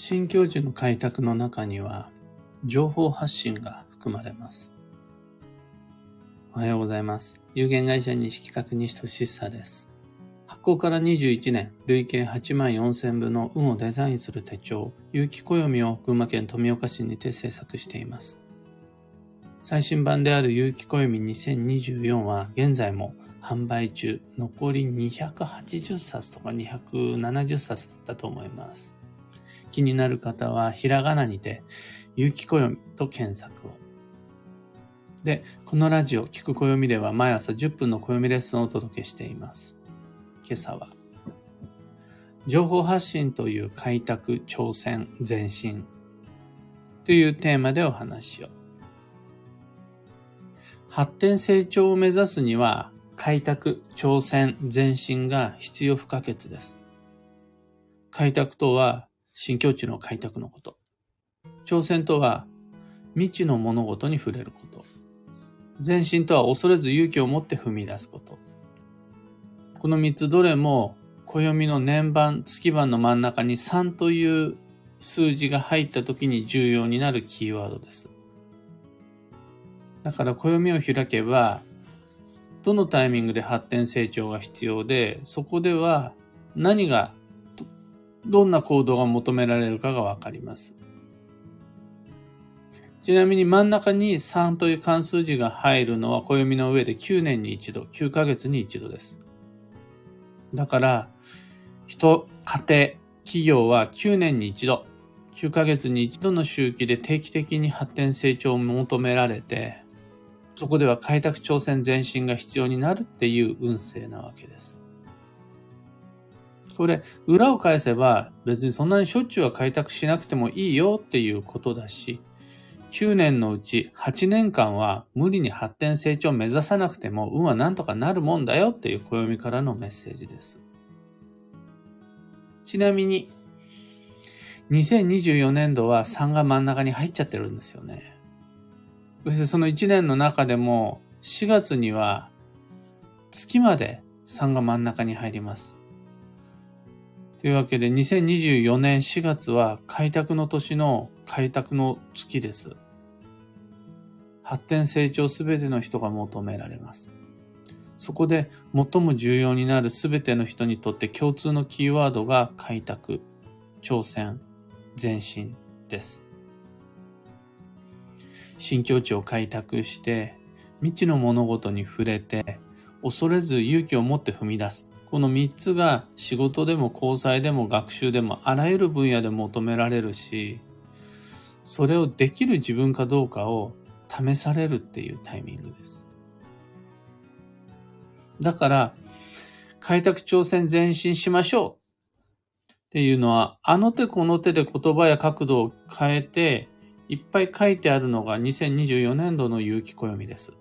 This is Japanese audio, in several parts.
新境地の開拓の中には情報発信が含まれます。おはようございます。有限会社西企画西俊久です。発行から21年、累計8万4000部の運をデザインする手帳、有機暦を群馬県富岡市にて制作しています。最新版である有機暦2024は現在も販売中、残り280冊とか270冊だったと思います。気になる方は、ひらがなにて、ゆきこよみと検索を。で、このラジオ、聞く暦では毎朝10分の暦レッスンをお届けしています。今朝は、情報発信という開拓、挑戦、前進というテーマでお話を。発展成長を目指すには、開拓、挑戦、前進が必要不可欠です。開拓とは、新境地の開拓のこと。挑戦とは、未知の物事に触れること。前進とは恐れず勇気を持って踏み出すこと。この三つどれも、暦の年番、月番の真ん中に3という数字が入った時に重要になるキーワードです。だから暦を開けば、どのタイミングで発展成長が必要で、そこでは何がどんな行動が求められるかがわかります。ちなみに真ん中に3という関数字が入るのは暦の上で9年に一度、9ヶ月に一度です。だから、人、家庭、企業は9年に一度、9ヶ月に一度の周期で定期的に発展成長を求められて、そこでは開拓挑戦前進が必要になるっていう運勢なわけです。これ、裏を返せば別にそんなにしょっちゅうは開拓しなくてもいいよっていうことだし、9年のうち8年間は無理に発展成長を目指さなくても運はなんとかなるもんだよっていう暦からのメッセージです。ちなみに、2024年度は3が真ん中に入っちゃってるんですよね。そしてその1年の中でも4月には月まで3が真ん中に入ります。というわけで2024年4月は開拓の年の開拓の月です。発展成長すべての人が求められます。そこで最も重要になるすべての人にとって共通のキーワードが開拓、挑戦、前進です。新境地を開拓して、未知の物事に触れて、恐れず勇気を持って踏み出す。この3つが仕事でも交際でも学習でもあらゆる分野で求められるし、それをできる自分かどうかを試されるっていうタイミングです。だから、開拓挑戦前進しましょうっていうのは、あの手この手で言葉や角度を変えて、いっぱい書いてあるのが2024年度の有機暦です。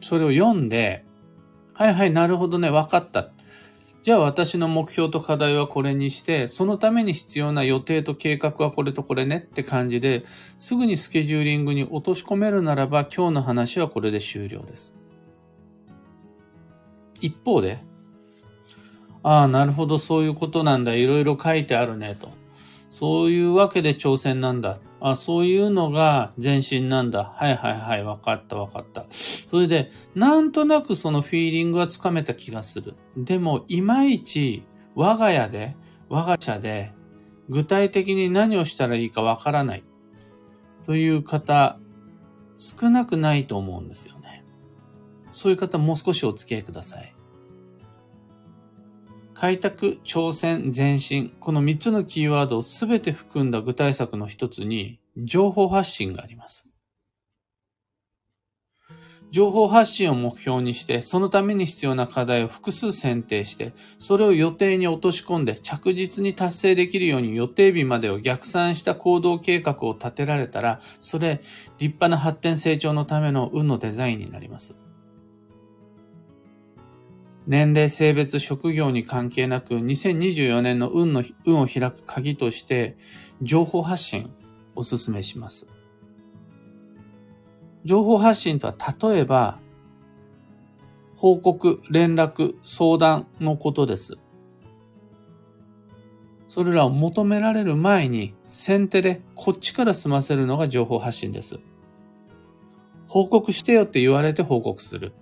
それを読んで、はいはい、なるほどね、わかった。じゃあ私の目標と課題はこれにして、そのために必要な予定と計画はこれとこれねって感じで、すぐにスケジューリングに落とし込めるならば今日の話はこれで終了です。一方で、ああ、なるほど、そういうことなんだ。いろいろ書いてあるね、と。そういうわけで挑戦なんだ。あ、そういうのが前進なんだ。はいはいはい、わかったわかった。それで、なんとなくそのフィーリングはつかめた気がする。でも、いまいち我が家で、我が社で、具体的に何をしたらいいかわからない。という方、少なくないと思うんですよね。そういう方もう少しお付き合いください。開拓、挑戦、前進。この3つのキーワードをすべて含んだ具体策の一つに、情報発信があります。情報発信を目標にして、そのために必要な課題を複数選定して、それを予定に落とし込んで着実に達成できるように予定日までを逆算した行動計画を立てられたら、それ立派な発展成長のための運のデザインになります。年齢、性別、職業に関係なく、2024年の運の、運を開く鍵として、情報発信、お勧めします。情報発信とは、例えば、報告、連絡、相談のことです。それらを求められる前に先手でこっちから済ませるのが情報発信です。報告してよって言われて報告する。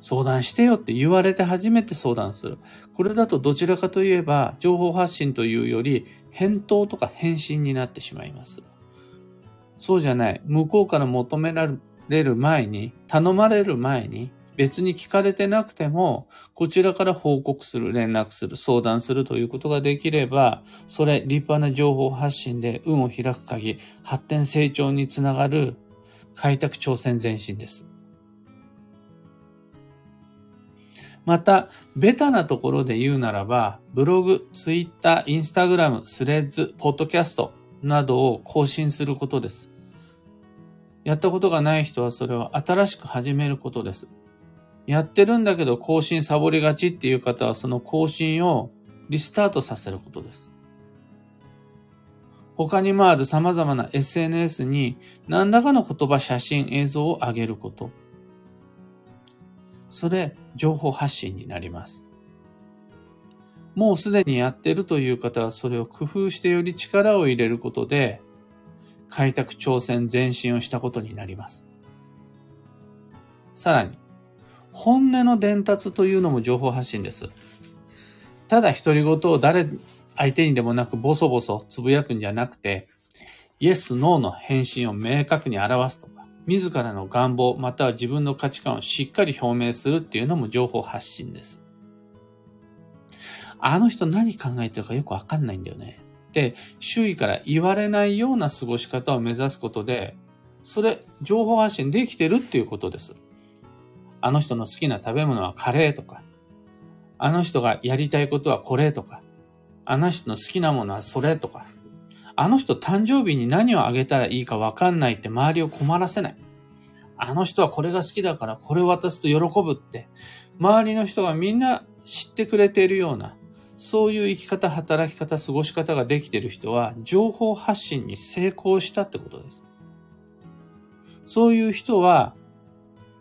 相談してよって言われて初めて相談する。これだとどちらかといえば情報発信というより返答とか返信になってしまいます。そうじゃない。向こうから求められる前に、頼まれる前に、別に聞かれてなくても、こちらから報告する、連絡する、相談するということができれば、それ立派な情報発信で運を開く鍵、発展成長につながる開拓挑戦前進です。また、ベタなところで言うならば、ブログ、ツイッター、インスタグラム、スレッズ、ポッドキャストなどを更新することです。やったことがない人はそれを新しく始めることです。やってるんだけど更新サボりがちっていう方はその更新をリスタートさせることです。他にもある様々な SNS に何らかの言葉、写真、映像を上げること。それ、情報発信になります。もうすでにやってるという方はそれを工夫してより力を入れることで、開拓挑戦前進をしたことになります。さらに、本音の伝達というのも情報発信です。ただ独り言を誰、相手にでもなくボソボソつぶやくんじゃなくて、イエス、ノーの返信を明確に表すと、自らの願望、または自分の価値観をしっかり表明するっていうのも情報発信です。あの人何考えてるかよくわかんないんだよね。で、周囲から言われないような過ごし方を目指すことで、それ、情報発信できてるっていうことです。あの人の好きな食べ物はカレーとか、あの人がやりたいことはこれとか、あの人の好きなものはそれとか、あの人誕生日に何をあげたらいいかわかんないって周りを困らせない。あの人はこれが好きだからこれを渡すと喜ぶって、周りの人がみんな知ってくれているような、そういう生き方、働き方、過ごし方ができている人は、情報発信に成功したってことです。そういう人は、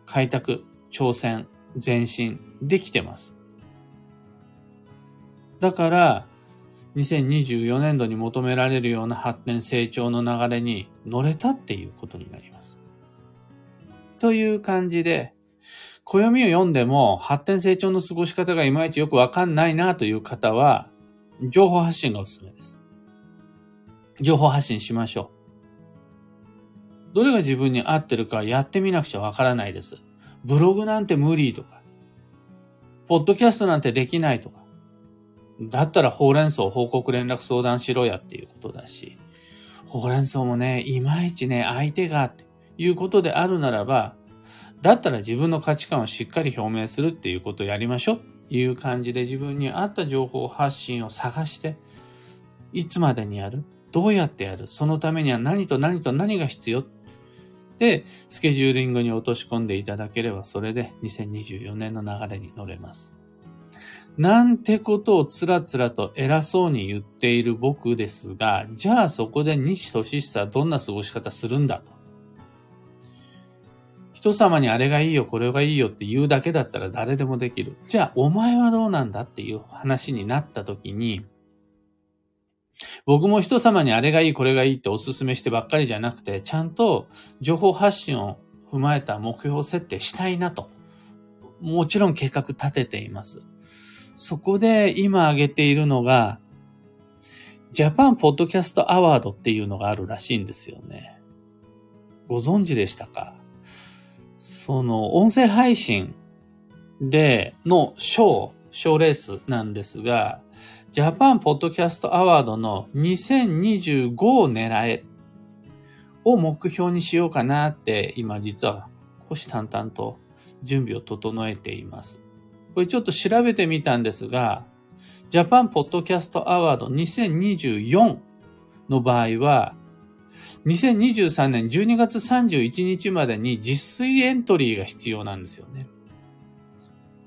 開拓、挑戦、前進できてます。だから、2024年度に求められるような発展成長の流れに乗れたっていうことになります。という感じで、暦を読んでも発展成長の過ごし方がいまいちよくわかんないなという方は、情報発信がおすすめです。情報発信しましょう。どれが自分に合ってるかやってみなくちゃわからないです。ブログなんて無理とか、ポッドキャストなんてできないとか、だったらほうれん草報告連絡相談しろやっていうことだし、ほうれん草もね、いまいちね、相手がっていうことであるならば、だったら自分の価値観をしっかり表明するっていうことをやりましょうっていう感じで自分に合った情報発信を探して、いつまでにやるどうやってやるそのためには何と何と何が必要で、スケジューリングに落とし込んでいただければ、それで2024年の流れに乗れます。なんてことをつらつらと偉そうに言っている僕ですが、じゃあそこで西俊久はどんな過ごし方するんだと。人様にあれがいいよ、これがいいよって言うだけだったら誰でもできる。じゃあお前はどうなんだっていう話になった時に、僕も人様にあれがいい、これがいいってお勧めしてばっかりじゃなくて、ちゃんと情報発信を踏まえた目標設定したいなと。もちろん計画立てています。そこで今挙げているのが、ジャパンポッドキャストアワードっていうのがあるらしいんですよね。ご存知でしたか？その音声配信での賞、賞レースなんですが、ジャパンポッドキャストアワードの2025を狙えを目標にしようかなって今実は虎視眈々と準備を整えています。これちょっと調べてみたんですが、ジャパンポッドキャストアワード2024の場合は、2023年12月31日までに実炊エントリーが必要なんですよね。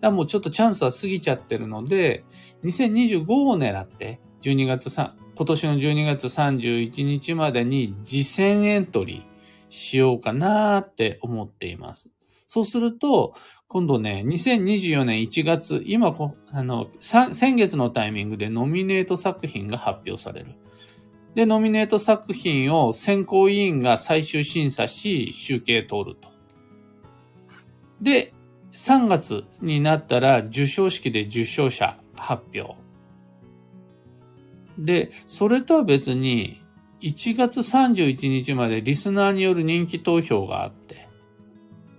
だもうちょっとチャンスは過ぎちゃってるので、2025を狙って、12月3、今年の12月31日までに次戦エントリーしようかなって思っています。そうすると、今度ね、2024年1月、今、あの、先月のタイミングでノミネート作品が発表される。で、ノミネート作品を選考委員が最終審査し、集計取ると。で、3月になったら受賞式で受賞者発表。で、それとは別に、1月31日までリスナーによる人気投票があって、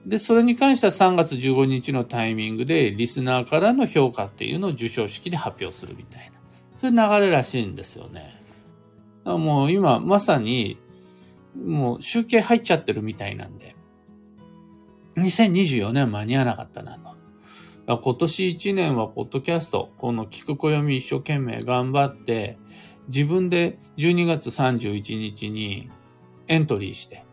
で、それに関しては3月15日のタイミングでリスナーからの評価っていうのを受賞式で発表するみたいな。そういう流れらしいんですよね。もう今まさに、もう集計入っちゃってるみたいなんで、2024年間に合わなかったなと。今年1年はポッドキャスト、この聞く暦一生懸命頑張って、自分で12月31日にエントリーして、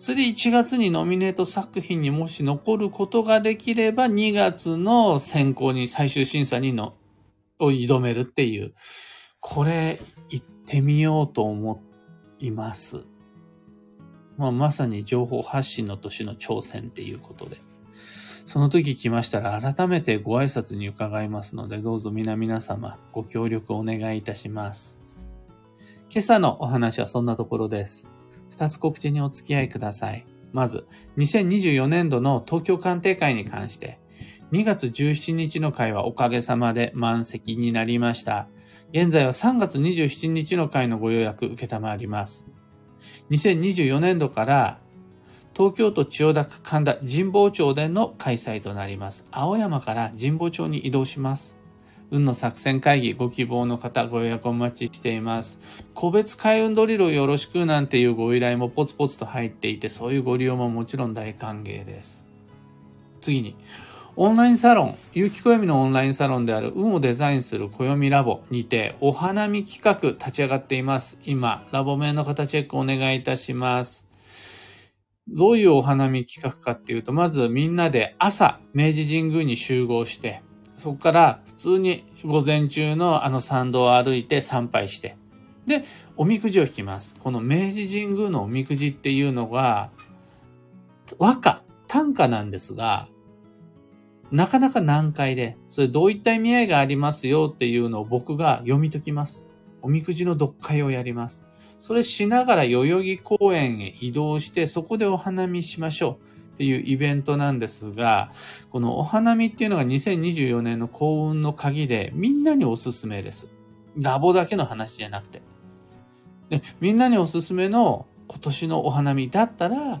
それで1月にノミネート作品にもし残ることができれば2月の選考に最終審査にの、を挑めるっていう、これ行ってみようと思います。まあ、まさに情報発信の年の挑戦っていうことで。その時来ましたら改めてご挨拶に伺いますので、どうぞ皆々様ご協力お願いいたします。今朝のお話はそんなところです。二つ告知にお付き合いください。まず、2024年度の東京鑑定会に関して、2月17日の会はおかげさまで満席になりました。現在は3月27日の会のご予約受けたまわります。2024年度から東京都千代田区神田神保町での開催となります。青山から神保町に移動します。運の作戦会議ご希望の方ご予約お待ちしています。個別開運ドリルをよろしくなんていうご依頼もポツポツと入っていて、そういうご利用ももちろん大歓迎です。次に、オンラインサロン、有機暦のオンラインサロンである運をデザインする暦ラボにてお花見企画立ち上がっています。今、ラボ名の方チェックお願いいたします。どういうお花見企画かっていうと、まずみんなで朝、明治神宮に集合して、そこから普通に午前中のあの参道を歩いて参拝して、で、おみくじを引きます。この明治神宮のおみくじっていうのが、和歌、短歌なんですが、なかなか難解で、それどういった意味合いがありますよっていうのを僕が読み解きます。おみくじの読解をやります。それしながら代々木公園へ移動して、そこでお花見しましょうっていうイベントなんですが、このお花見っていうのが2024年の幸運の鍵で、みんなにおすすめです。ラボだけの話じゃなくて。でみんなにおすすめの今年のお花見だったら、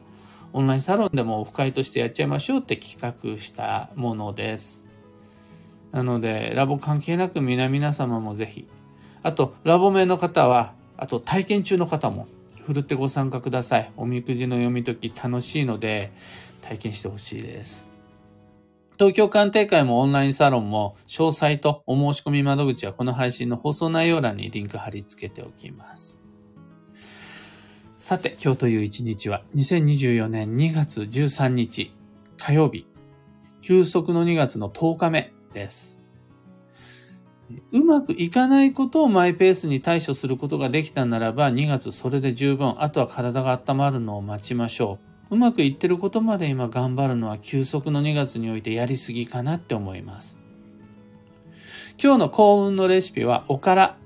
オンラインサロンでもオフ会としてやっちゃいましょうって企画したものです。なので、ラボ関係なく皆々様もぜひ。あと、ラボ名の方は、あと体験中の方もふるってご参加ください。おみくじの読み解き楽しいので体験してほしいです。東京鑑定会もオンラインサロンも詳細とお申し込み窓口はこの配信の放送内容欄にリンク貼り付けておきます。さて、今日という一日は2024年2月13日火曜日、休息の2月の10日目です。うまくいかないことをマイペースに対処することができたならば、2月それで十分。あとは体が温まるのを待ちましょう。うまくいってることまで今頑張るのは休息の2月においてやりすぎかなって思います。今日の幸運のレシピはおから。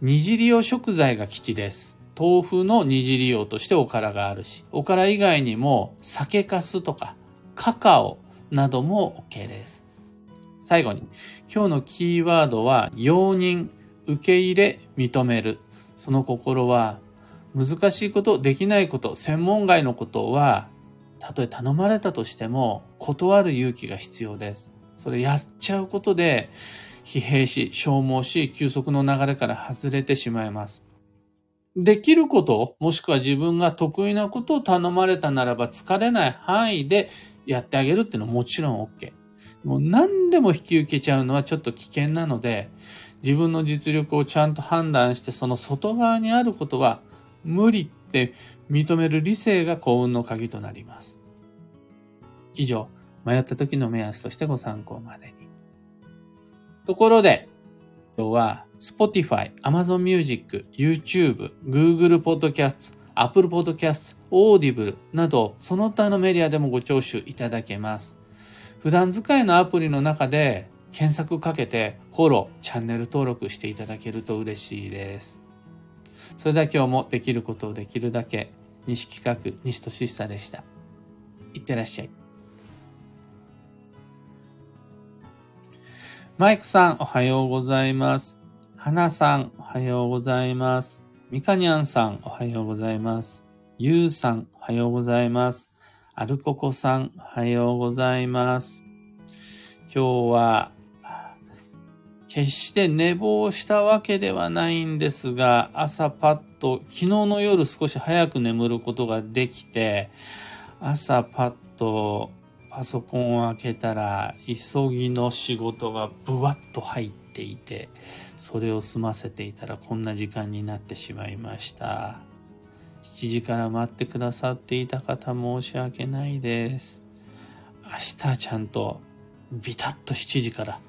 煮汁用食材が基地です。豆腐の煮汁用としておからがあるし、おから以外にも酒粕とかカカオなども OK です。最後に、今日のキーワードは、容認、受け入れ、認める。その心は、難しいこと、できないこと、専門外のことは、たとえ頼まれたとしても、断る勇気が必要です。それやっちゃうことで、疲弊し、消耗し、休息の流れから外れてしまいます。できること、もしくは自分が得意なことを頼まれたならば疲れない範囲でやってあげるっていうのはもちろん OK。もう何でも引き受けちゃうのはちょっと危険なので、自分の実力をちゃんと判断して、その外側にあることは無理って認める理性が幸運の鍵となります。以上、迷った時の目安としてご参考までに。ところで、今日は Spotify、Amazon Music、YouTube、Google Podcast、Apple Podcast、Audible など、その他のメディアでもご聴取いただけます。普段使いのアプリの中で検索かけてフォロー、チャンネル登録していただけると嬉しいです。それでは今日もできることをできるだけ、西企画、西俊久でした。いってらっしゃい。マイクさん、おはようございます。花さん、おはようございます。みかにゃんさん、おはようございます。ゆうさん、おはようございます。アルココさん、おはようございます。今日は、決して寝坊したわけではないんですが、朝パッと、昨日の夜少し早く眠ることができて、朝パッとパソコンを開けたら、急ぎの仕事がブワッと入っていて、それを済ませていたらこんな時間になってしまいました。7時から待ってくださっていた方申し訳ないです。明日ちゃんとビタッと7時から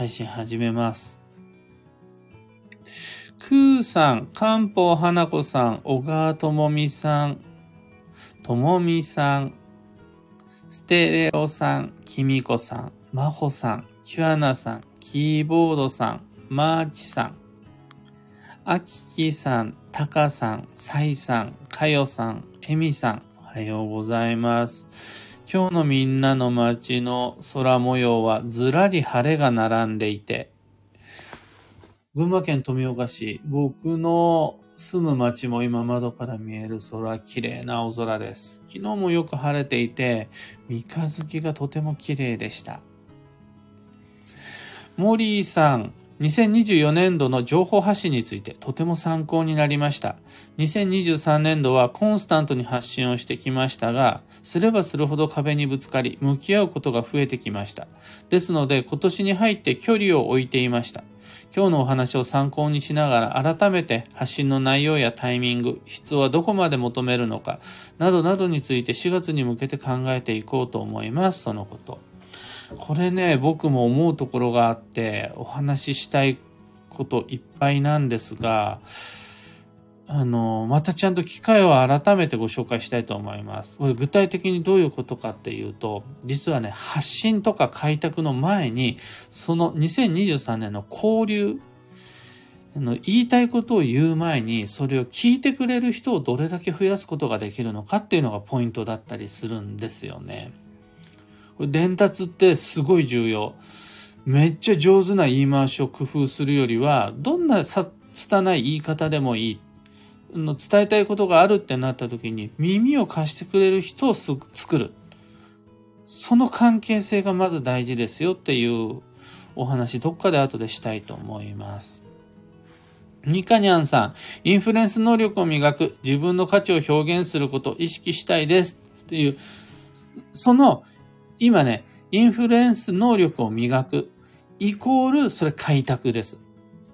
配信始めます。くーさん、かんぽうはなこさん、小川ともみさん、ともみさん、ステレオさん、きみこさん、まほさん、キュアナさん、キーボードさん、マーチさん、あききさん、たかさん、さいさん、かよさん、えみさん、おはようございます。今日のみんなの街の空模様はずらり晴れが並んでいて、群馬県富岡市、僕の住む町も今窓から見える空、綺麗な青空です。昨日もよく晴れていて、三日月がとても綺麗でした。モリーさん、2024年度の情報発信についてとても参考になりました。2023年度はコンスタントに発信をしてきましたが、すればするほど壁にぶつかり、向き合うことが増えてきました。ですので、今年に入って距離を置いていました。今日のお話を参考にしながら改めて発信の内容やタイミング、質はどこまで求めるのか、などなどについて4月に向けて考えていこうと思います。そのこと。これね、僕も思うところがあって、お話ししたいこといっぱいなんですが、あの、またちゃんと機会を改めてご紹介したいと思います。これ具体的にどういうことかっていうと、実はね、発信とか開拓の前に、その2023年の交流、あの言いたいことを言う前に、それを聞いてくれる人をどれだけ増やすことができるのかっていうのがポイントだったりするんですよね。伝達ってすごい重要。めっちゃ上手な言い回しを工夫するよりは、どんなさ、拙い言い方でもいい。の伝えたいことがあるってなった時に耳を貸してくれる人を作る。その関係性がまず大事ですよっていうお話どっかで後でしたいと思います。ニカニャンさん、インフルエンス能力を磨く、自分の価値を表現することを意識したいですっていう、その、今ね、インフルエンス能力を磨く、イコール、それ開拓です。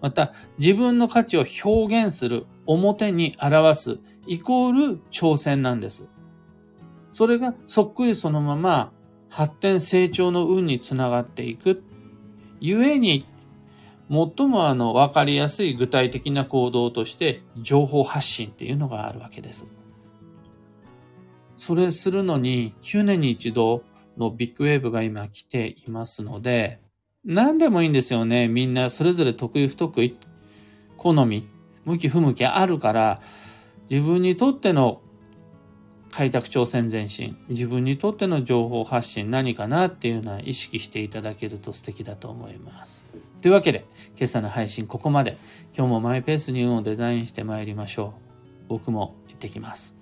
また、自分の価値を表現する、表に表す、イコール挑戦なんです。それがそっくりそのまま発展成長の運につながっていく。故に、最もあの、わかりやすい具体的な行動として、情報発信っていうのがあるわけです。それするのに、9年に一度のビッグウェーブが今来ていますので、何でもいいんですよね。みんなそれぞれ得意不得意、好み、向き不向きあるから、自分にとっての開拓挑戦前進、自分にとっての情報発信何かなっていうのは意識していただけると素敵だと思います。というわけで、今朝の配信ここまで。今日もマイペースに運をデザインして参りましょう。僕も行ってきます。